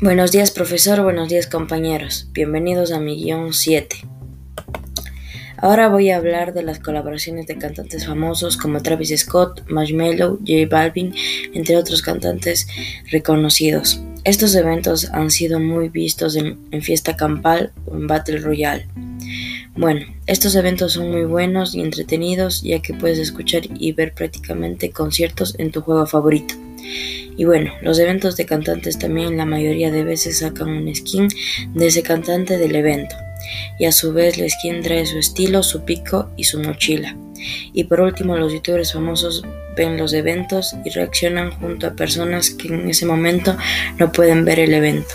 Buenos días profesor, buenos días compañeros, bienvenidos a mi guion 7. Ahora voy a hablar de las colaboraciones de cantantes famosos como Travis Scott, Marshmello, J Balvin, entre otros cantantes reconocidos. Estos eventos han sido muy vistos en, en fiesta campal o en Battle Royale. Bueno, estos eventos son muy buenos y entretenidos ya que puedes escuchar y ver prácticamente conciertos en tu juego favorito. Y bueno, los eventos de cantantes también la mayoría de veces sacan un skin de ese cantante del evento. Y a su vez la skin trae su estilo, su pico y su mochila. Y por último los youtubers famosos ven los eventos y reaccionan junto a personas que en ese momento no pueden ver el evento.